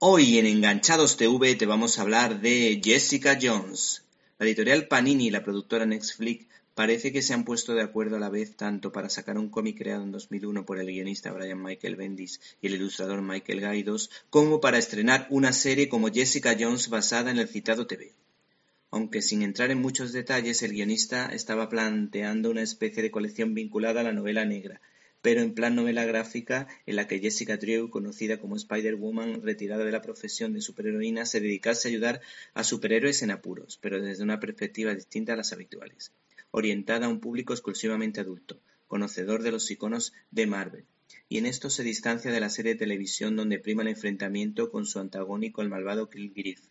Hoy en Enganchados TV te vamos a hablar de Jessica Jones. La editorial Panini y la productora Netflix parece que se han puesto de acuerdo a la vez tanto para sacar un cómic creado en 2001 por el guionista Brian Michael Bendis y el ilustrador Michael Gaidos, como para estrenar una serie como Jessica Jones basada en el citado TV. Aunque sin entrar en muchos detalles, el guionista estaba planteando una especie de colección vinculada a la novela negra, pero en plan novela gráfica en la que Jessica Drew, conocida como Spider-Woman, retirada de la profesión de superheroína, se dedicase a ayudar a superhéroes en apuros, pero desde una perspectiva distinta a las habituales, orientada a un público exclusivamente adulto, conocedor de los iconos de Marvel. Y en esto se distancia de la serie de televisión donde prima el enfrentamiento con su antagónico el malvado Kilgrave,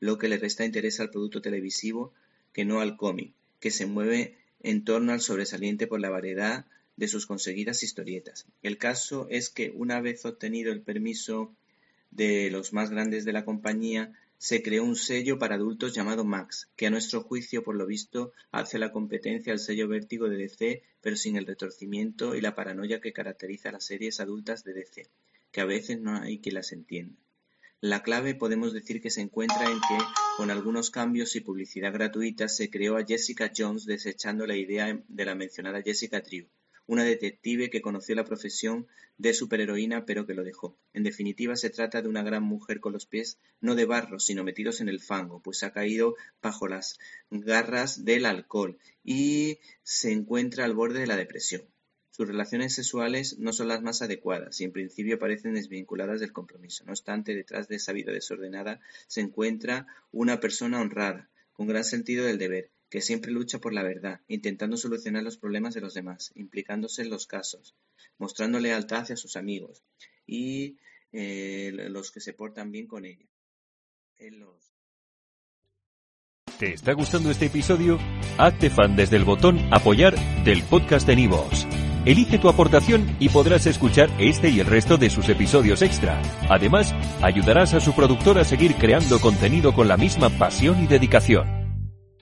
lo que le resta interés al producto televisivo que no al cómic, que se mueve en torno al sobresaliente por la variedad de sus conseguidas historietas. El caso es que una vez obtenido el permiso de los más grandes de la compañía, se creó un sello para adultos llamado Max, que a nuestro juicio, por lo visto, hace la competencia al sello vértigo de DC, pero sin el retorcimiento y la paranoia que caracteriza a las series adultas de DC, que a veces no hay quien las entienda. La clave podemos decir que se encuentra en que, con algunos cambios y publicidad gratuita, se creó a Jessica Jones desechando la idea de la mencionada Jessica Drew, una detective que conoció la profesión de superheroína pero que lo dejó. En definitiva, se trata de una gran mujer con los pies no de barro, sino metidos en el fango, pues ha caído bajo las garras del alcohol y se encuentra al borde de la depresión. Sus relaciones sexuales no son las más adecuadas y en principio parecen desvinculadas del compromiso. No obstante, detrás de esa vida desordenada se encuentra una persona honrada, con gran sentido del deber, que siempre lucha por la verdad, intentando solucionar los problemas de los demás, implicándose en los casos, mostrando lealtad hacia sus amigos y eh, los que se portan bien con ella. ¿Te está gustando este episodio? Hazte fan desde el botón apoyar del podcast de Nivos. Elige tu aportación y podrás escuchar este y el resto de sus episodios extra. Además, ayudarás a su productor a seguir creando contenido con la misma pasión y dedicación.